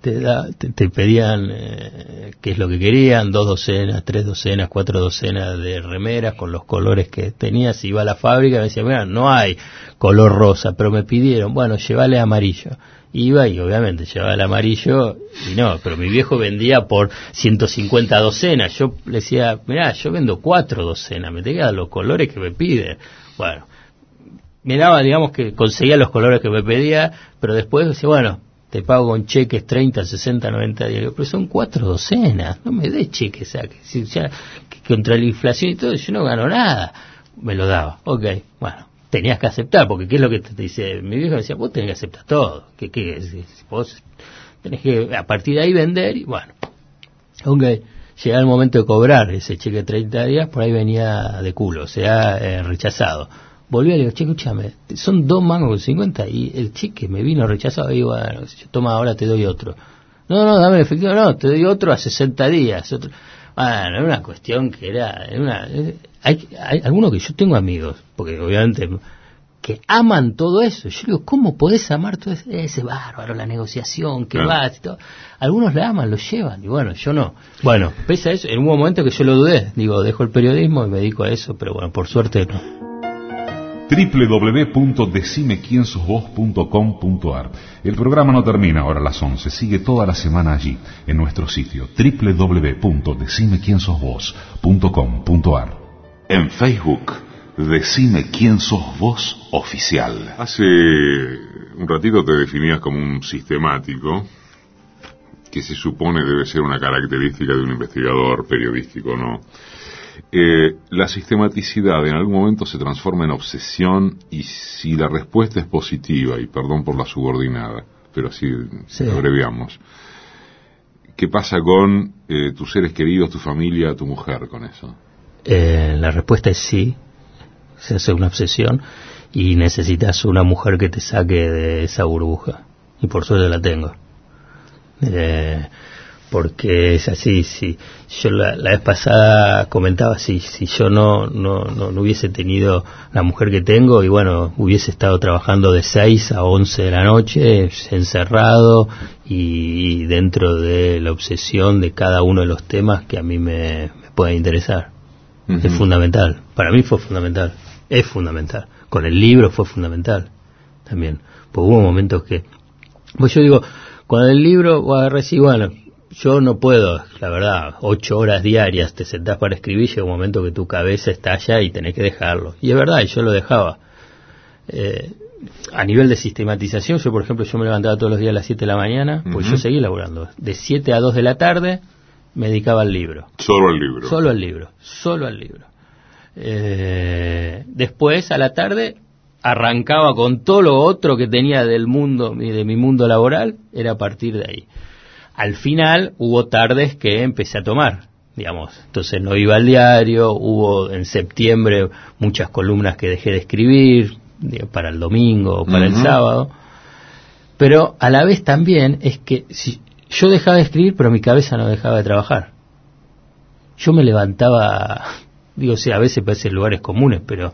te, da, te, te pedían eh, qué es lo que querían, dos docenas, tres docenas, cuatro docenas de remeras con los colores que tenías. Iba a la fábrica y me decían, mira, no hay color rosa, pero me pidieron, bueno, llévale amarillo. Iba y obviamente llevaba el amarillo y no, pero mi viejo vendía por 150 docenas. Yo le decía, mira, yo vendo cuatro docenas, me dar los colores que me piden. Bueno, me daba, digamos que conseguía los colores que me pedía, pero después decía, bueno, te pago con cheques 30, 60, 90 días. Digo, Pero son cuatro docenas, no me des cheques, o sea, que, ya, que contra la inflación y todo, yo no gano nada. Me lo daba, ok, bueno, tenías que aceptar, porque ¿qué es lo que te dice? Mi viejo me decía, vos tenés que aceptar todo, que, que vos tenés que a partir de ahí vender y bueno, ok. Llegaba el momento de cobrar ese cheque de 30 días, por ahí venía de culo, o sea, eh, rechazado. Volví y le digo, che, escúchame, son dos mangos con 50 y el cheque me vino rechazado. Y digo, bueno, toma, ahora te doy otro. No, no, dame el efectivo, no, te doy otro a 60 días. Otro. Bueno, era una cuestión que era, era una, eh, hay, hay algunos que yo tengo amigos, porque obviamente que aman todo eso. Yo digo, ¿cómo podés amar todo ese, ese bárbaro, la negociación, que Claro. vas y todo? Algunos la aman, lo llevan, y bueno, yo no. Bueno, pese a eso, en un momento que yo lo dudé, digo, dejo el periodismo y me dedico a eso, pero bueno, por suerte no. www.decimequiensosvos.com.ar El programa no termina ahora a las 11, sigue toda la semana allí, en nuestro sitio www.decimequiensosvos.com.ar En Facebook, Decime quién sos vos oficial. Hace un ratito te definías como un sistemático, que se supone debe ser una característica de un investigador periodístico, ¿no? Eh, la sistematicidad en algún momento se transforma en obsesión y si la respuesta es positiva, y perdón por la subordinada, pero así Sí. abreviamos, ¿qué pasa con eh, tus seres queridos, tu familia, tu mujer con eso? Eh, la respuesta es sí, se hace una obsesión y necesitas una mujer que te saque de esa burbuja. Y por suerte la tengo. Eh, porque es así, si yo la, la vez pasada comentaba si, si yo no, no, no, no hubiese tenido la mujer que tengo y bueno, hubiese estado trabajando de 6 a 11 de la noche, encerrado y, dentro de la obsesión de cada uno de los temas que a mí me, me pueda interesar. Es fundamental. Para mí fue fundamental. Es fundamental. con el libro fue fundamental también. Pues hubo momentos que, pues yo digo, con el libro voy a agarrar y bueno, yo no puedo, la verdad, ocho horas diarias te sentás para escribir, llega un momento que tu cabeza estalla y tenés que dejarlo. Y es verdad, y yo lo dejaba. Eh, a nivel de sistematización, yo por ejemplo, yo me levantaba todos los días a las 7 de la mañana, pues yo seguía laburando. De 7 a 2 de la tarde me dedicaba al libro. Solo al libro. Solo al libro, solo al libro. Eh, después, a la tarde, arrancaba con todo lo otro que tenía del mundo, de mi mundo laboral, era a partir de ahí. Al final hubo tardes que empecé a tomar, digamos, entonces no iba al diario, hubo en septiembre muchas columnas que dejé de escribir, para el domingo o para el sábado, pero a la vez también es que si yo dejaba de escribir, pero mi cabeza no dejaba de trabajar. Yo me levantaba, digo, sí, a veces parece lugares comunes, pero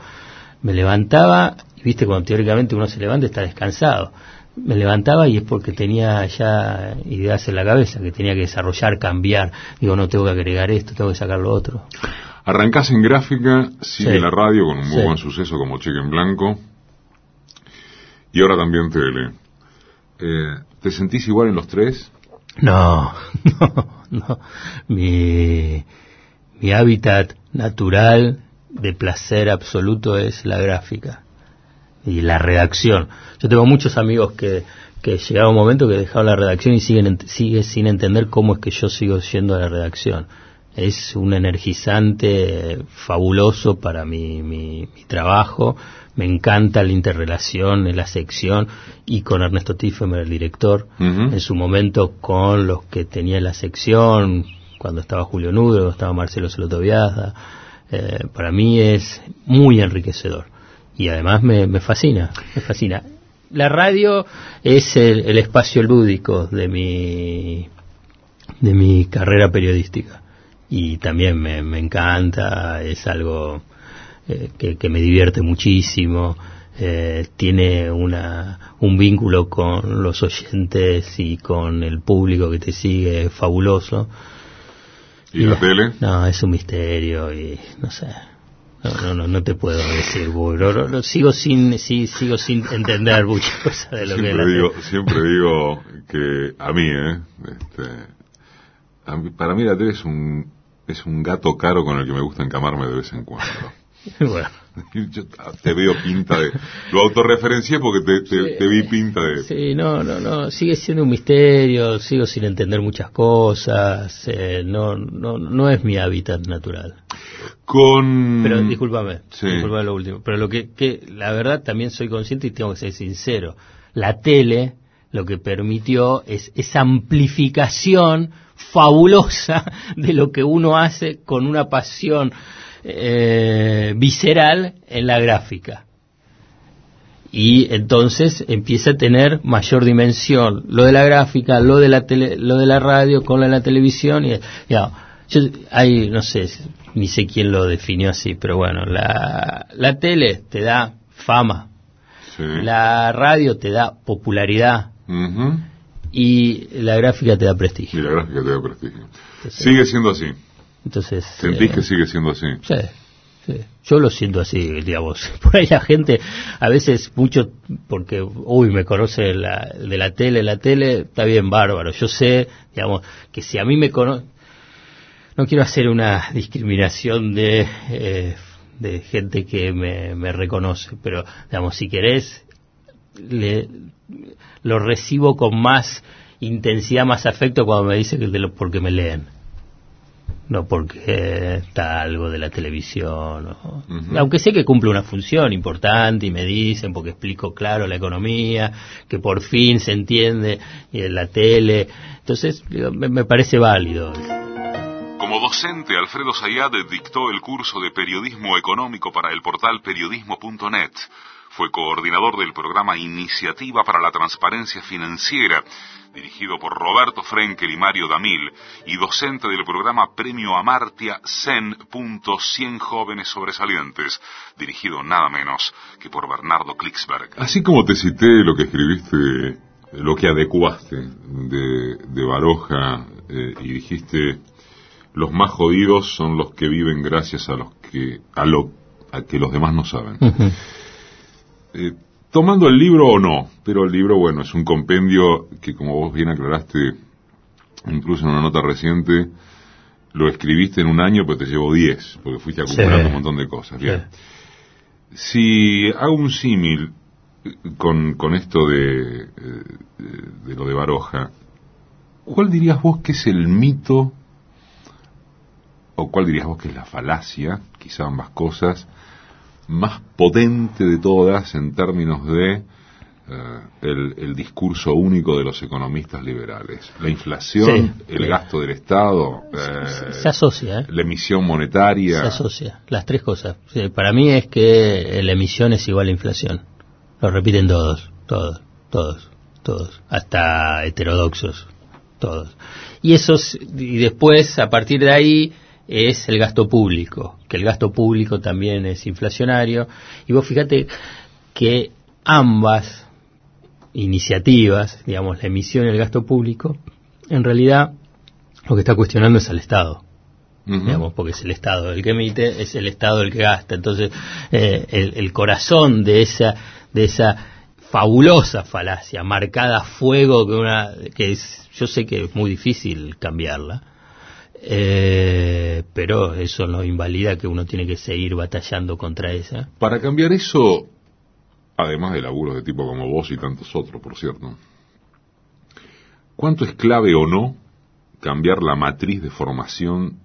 me levantaba, y viste, cuando teóricamente uno se levanta está descansado. Me levantaba y es porque tenía ya ideas en la cabeza, que tenía que desarrollar, cambiar. Digo, no tengo que agregar esto, tengo que sacar lo otro. Arrancás en gráfica, sigue la radio con un muy buen suceso como Cheque en Blanco y ahora también tele. Eh, ¿Te sentís igual en los tres? No, no, no. Mi, mi hábitat natural de placer absoluto es la gráfica y la redacción. Yo tengo muchos amigos que, que llegaba un momento que dejaron la redacción y siguen sigue sin entender cómo es que yo sigo siendo la redacción. Es un energizante fabuloso para mi, mi, mi trabajo me encanta la interrelación en la sección y con Ernesto Tiffemer, el director, en su momento con los que tenía la sección, cuando estaba Julio Nudo, estaba Marcelo Celotoviazda, eh, para mí es muy enriquecedor y además me, me fascina, me fascina. La radio es el, espacio lúdico de mi, de mi carrera periodística y también me, me encanta, es algo eh, que, me divierte muchísimo, eh, tiene una, un vínculo con los oyentes y con el público que te sigue fabuloso. ¿Y, la, tele? No, es un misterio y no sé. No, no, no, te puedo decir, lo, sigo sin sí, sigo sin entender muchas cosas de lo siempre que es la digo, Siempre digo que a mí, ¿eh? Este, para mí la tele es un, es un gato caro con el que me gusta encamarme de vez en cuando. Bueno. Yo te veo pinta de... Lo autorreferencié porque te, vi pinta de... Sí, no, no, no. Sigue siendo un misterio, sigo sin entender muchas cosas. Eh, no, no, no es mi hábitat natural. Con... Pero discúlpame, discúlpame lo último. Pero lo que, que, la verdad también soy consciente y tengo que ser sincero. La tele lo que permitió es esa amplificación fabulosa de lo que uno hace con una pasión eh, visceral en la gráfica. Y entonces empieza a tener mayor dimensión lo de la gráfica, lo de la, tele, lo de la radio con la, televisión. Y, ya, hay, no sé, ni sé quién lo definió así, pero bueno, la, la tele te da fama, la radio te da popularidad y la gráfica te da prestigio. Y la gráfica te da prestigio. Sigue siendo así. Entonces, ¿Sentís que sigue siendo así? Sí, sí. Yo lo siento así, digamos. Por ahí la gente, a veces mucho, porque, uy, me conoce la, de la tele, la tele, está bien, bárbaro. Yo sé, digamos, que si a mí me conoce, no quiero hacer una discriminación de, eh, de gente que me, me reconoce, pero, digamos, si querés, le, lo recibo con más intensidad, más afecto cuando me dice que de lo, porque me leen no porque está algo de la televisión, aunque sé que cumple una función importante y me dicen porque explico claro la economía, que por fin se entiende en la tele, entonces me, me parece válido. Como docente, Alfredo Sayad dictó el curso de periodismo económico para el portal periodismo.net. Fue coordinador del programa Iniciativa para la Transparencia Financiera dirigido por Roberto Frenkel y Mario Damil, y docente del programa Premio Amartya Zen.100 Jóvenes Sobresalientes, dirigido nada menos que por Bernardo Klicksberg. Así como te cité lo que escribiste, lo que adecuaste de, de Baroja eh, y dijiste, los más jodidos son los que viven gracias a los que, a lo, a que los demás no saben. eh, tomando el libro o no, pero el libro, bueno, es un compendio que como vos bien aclaraste, incluso en una nota reciente, lo escribiste en un año, pero te llevó diez, porque fuiste acumulando un montón de cosas. Bien. Si hago un símil con, con esto de, de lo de Baroja, ¿cuál dirías vos que es el mito, o cuál dirías vos que es la falacia, quizá ambas cosas, más potente de todas en términos de eh, el, discurso único de los economistas liberales. La inflación, el gasto del Estado, se, asocia, ¿eh? la emisión monetaria. Se asocia, las tres cosas. para mí es que la emisión es igual a inflación. Lo repiten todos, todos, todos, todos, hasta heterodoxos, todos. Y eso, y después, a partir de ahí, es el gasto público, que el gasto público también es inflacionario. Y vos fíjate que ambas iniciativas, digamos, la emisión y el gasto público, en realidad lo que está cuestionando es al Estado. digamos, porque es el Estado el que emite, es el Estado el que gasta. Entonces, eh, el, corazón de esa, de esa fabulosa falacia, marcada a fuego, que, una, que es, yo sé que es muy difícil cambiarla, eh, pero eso no invalida que uno tiene que seguir batallando contra esa. Para cambiar eso, además de laburos de tipo como vos y tantos otros, por cierto, ¿cuánto es clave o no cambiar la matriz de formación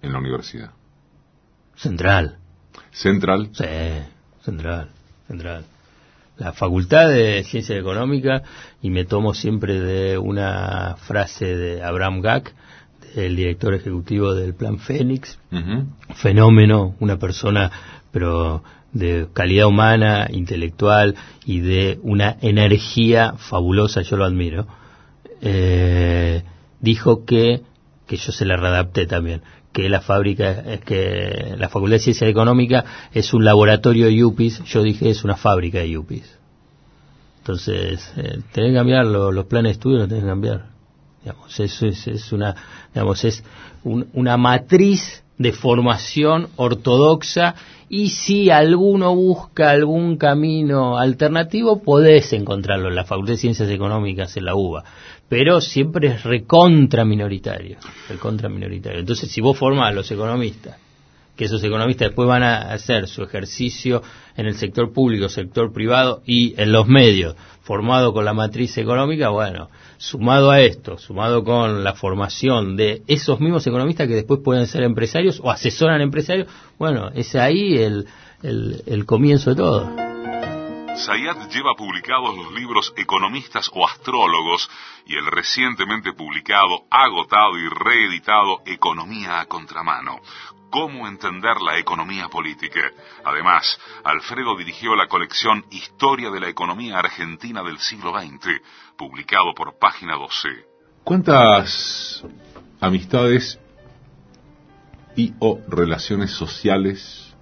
en la universidad? Central. ¿Central? Sí, central, central. La Facultad de Ciencias Económicas, y me tomo siempre de una frase de Abraham Gack, el director ejecutivo del Plan Fénix, fenómeno, una persona, pero de calidad humana, intelectual y de una energía fabulosa, yo lo admiro, eh, dijo que, que yo se la readapté también, que la fábrica, que la Facultad de Ciencia Económica es un laboratorio de yuppies, yo dije es una fábrica de yuppies. Entonces, eh, tenés que cambiar los planes de estudio, los tenés que cambiar. Digamos, eso es, es una, digamos, es una matriz de formación ortodoxa y si alguno busca algún camino alternativo, podés encontrarlo en la Facultad de Ciencias Económicas, en la UBA, pero siempre es recontra minoritario, recontra minoritario. Entonces, si vos formás a los economistas que esos economistas después van a hacer su ejercicio en el sector público, sector privado y en los medios, formado con la matriz económica, bueno, sumado a esto, sumado con la formación de esos mismos economistas que después pueden ser empresarios o asesoran empresarios, bueno, es ahí el, el, comienzo de todo. Sayat lleva publicados los libros Economistas o Astrólogos y el recientemente publicado, agotado y reeditado Economía a Contramano, cómo entender la economía política. Además, Alfredo dirigió la colección Historia de la Economía Argentina del siglo XX, publicado por Página 12. ¿Cuántas amistades y o relaciones sociales,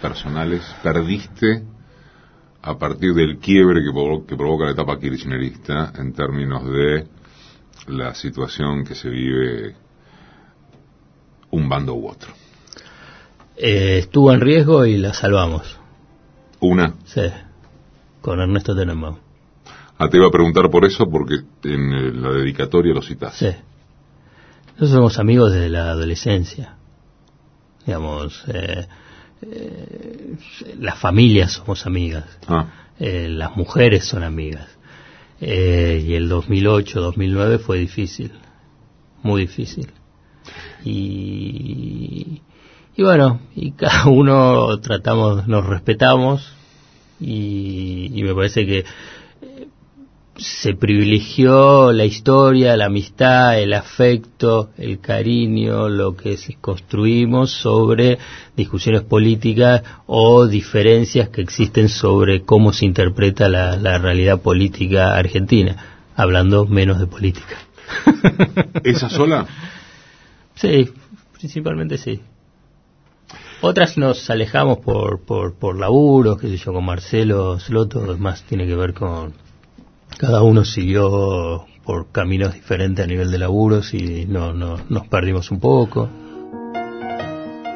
personales, perdiste a partir del quiebre que, que provoca la etapa kirchnerista en términos de la situación que se vive un bando u otro. Eh, estuvo en riesgo y la salvamos. ¿Una? Sí, con Ernesto Tenenbaum. Ah, te iba a preguntar por eso porque en eh, la dedicatoria lo citaste. Sí. Nosotros somos amigos desde la adolescencia. Digamos, eh, las familias somos amigas. Ah. las mujeres son amigas. y el 2008-2009 fue difícil, muy difícil y, y bueno, y cada uno tratamos, nos respetamos y, y me parece que eh, se privilegió la historia, la amistad, el afecto, el cariño, lo que construimos sobre discusiones políticas o diferencias que existen sobre cómo se interpreta la, la realidad política argentina, hablando menos de política. ¿Esa sola? Sí, principalmente sí. Otras nos alejamos por, por, por laburos, qué sé yo, con Marcelo Sloto, más tiene que ver con... Cada uno siguió por caminos diferentes a nivel de laburos y no, no, nos perdimos un poco.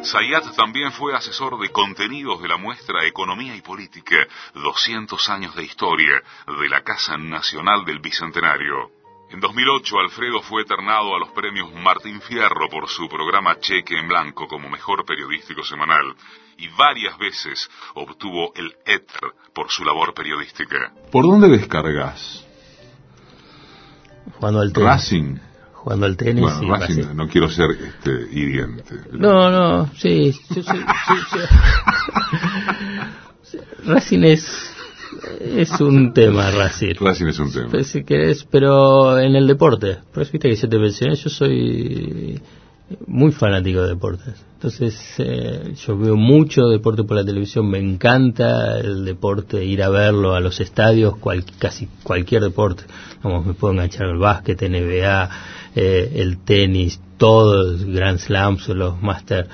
Sayat también fue asesor de contenidos de la muestra Economía y Política, 200 años de historia, de la Casa Nacional del Bicentenario. En 2008, Alfredo fue eternado a los premios Martín Fierro por su programa Cheque en Blanco como mejor periodístico semanal y varias veces obtuvo el éter por su labor periodística. ¿Por dónde descargas? Jugando al tenis. Racing. Jugando al tenis. Bueno, sí, Racing, Racing. no quiero ser este, hiriente. No, no, sí. sí, sí, sí, sí. Racing es, es un tema, Racing. Racing es un tema. Pues, si querés, pero en el deporte. Por eso viste que yo te mencioné, yo soy muy fanático de deportes. Entonces, eh, yo veo mucho deporte por la televisión, me encanta el deporte, ir a verlo a los estadios, cual- casi cualquier deporte. Vamos, me puedo enganchar al básquet, NBA, eh, el tenis, todos, Grand Slams, los Master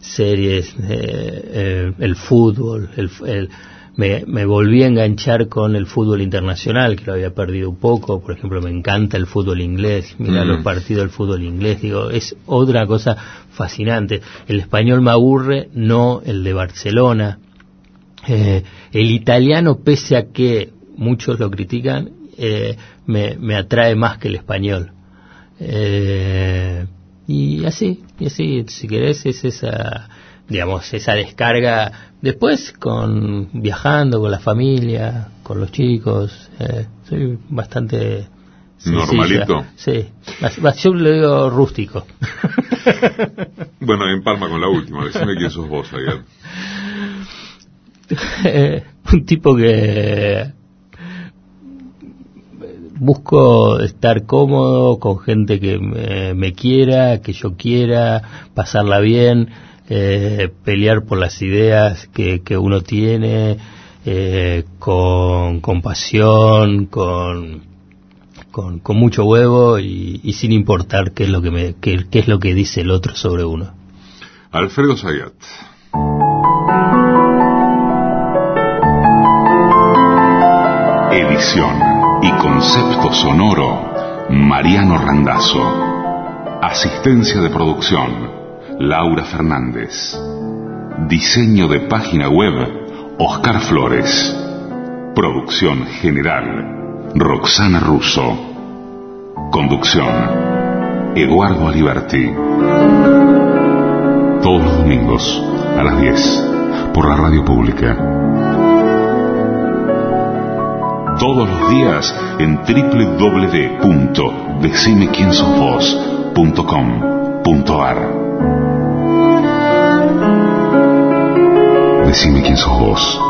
Series, eh, eh, el fútbol, el, el- me, me volví a enganchar con el fútbol internacional, que lo había perdido un poco. Por ejemplo, me encanta el fútbol inglés. Mira Mm. los partidos del fútbol inglés. Digo, es otra cosa fascinante. El español me aburre, no el de Barcelona. Eh, el italiano, pese a que muchos lo critican, eh, me, me atrae más que el español. Eh, y así, y así, si querés, es esa, digamos, esa descarga. Después, con viajando con la familia, con los chicos, eh, soy bastante sencilla. Normalito. Sí, yo le digo rústico. Bueno, en Palma con la última. Decime quién sos vos, Ayat. Eh, un tipo que busco estar cómodo con gente que me, me quiera, que yo quiera, pasarla bien, eh, pelear por las ideas que, que uno tiene, eh, con, con pasión, con, con, con mucho huevo y, y sin importar qué es lo que me, qué, qué es lo que dice el otro sobre uno. Alfredo Sayat. Edición y concepto sonoro, Mariano Randazzo. Asistencia de producción, Laura Fernández. Diseño de página web, Oscar Flores. Producción general, Roxana Russo. Conducción, Eduardo Aliberti. Todos los domingos, a las 10, por la radio pública. Todos los días en www.decimequiensosvos.com.ar Decime quién sos vos.